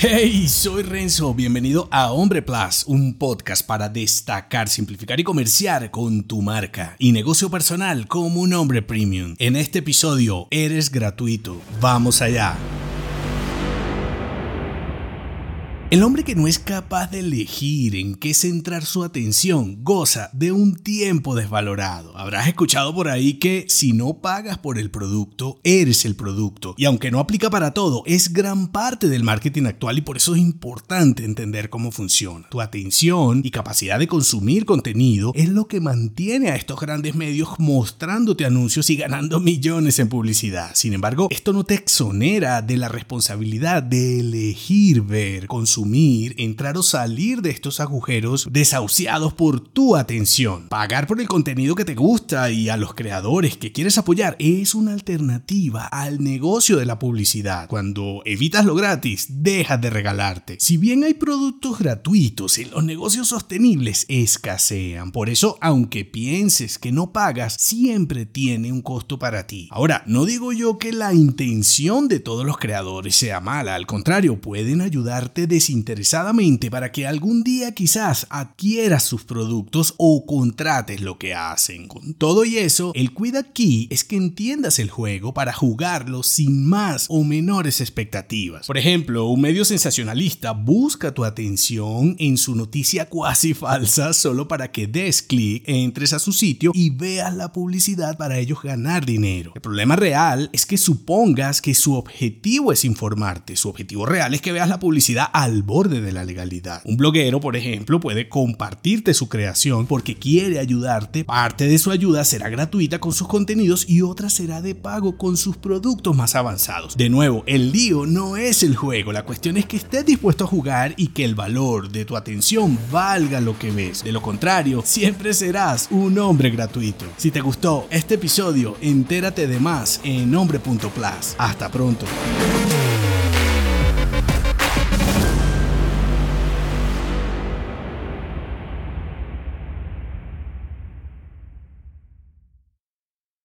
Hey, soy Renzo, bienvenido a Hombre Plus, un podcast para destacar, simplificar y comerciar con tu marca y negocio personal como un hombre premium. En este episodio, eres gratuito. Vamos allá. El hombre que no es capaz de elegir en qué centrar su atención goza de un tiempo desvalorado. Habrás escuchado por ahí que si no pagas por el producto, eres el producto. Y aunque no aplica para todo, es gran parte del marketing actual y por eso es importante entender cómo funciona. Tu atención y capacidad de consumir contenido es lo que mantiene a estos grandes medios mostrándote anuncios y ganando millones en publicidad. Sin embargo, esto no te exonera de la responsabilidad de elegir ver, consumir entrar o salir de estos agujeros desahuciados por tu atención. Pagar por el contenido que te gusta y a los creadores que quieres apoyar es una alternativa al negocio de la publicidad. Cuando evitas lo gratis, dejas de regalarte. Si bien hay productos gratuitos, en los negocios sostenibles escasean. Por eso, aunque pienses que no pagas, siempre tiene un costo para ti. Ahora, no digo yo que la intención de todos los creadores sea mala, al contrario, pueden ayudarte de interesadamente para que algún día quizás adquieras sus productos o contrates lo que hacen. Con todo y eso, el cuida aquí es que entiendas el juego para jugarlo sin más o menores expectativas. Por ejemplo, un medio sensacionalista busca tu atención en su noticia cuasi falsa solo para que des clic, entres a su sitio y veas la publicidad para ellos ganar dinero. El problema real es que supongas que su objetivo es informarte. Su objetivo real es que veas la publicidad al borde de la legalidad. Un bloguero, por ejemplo, puede compartirte su creación porque quiere ayudarte. Parte de su ayuda será gratuita con sus contenidos y otra será de pago con sus productos más avanzados. De nuevo, el lío no es el juego, la cuestión es que estés dispuesto a jugar y que el valor de tu atención valga lo que ves. De lo contrario, siempre serás un hombre gratuito. Si te gustó este episodio, entérate de más en hombre.plus. Hasta pronto.